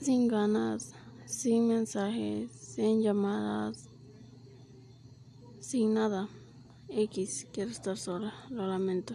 sin ganas, sin mensajes, sin llamadas, sin nada. X, quiero estar sola, lo lamento.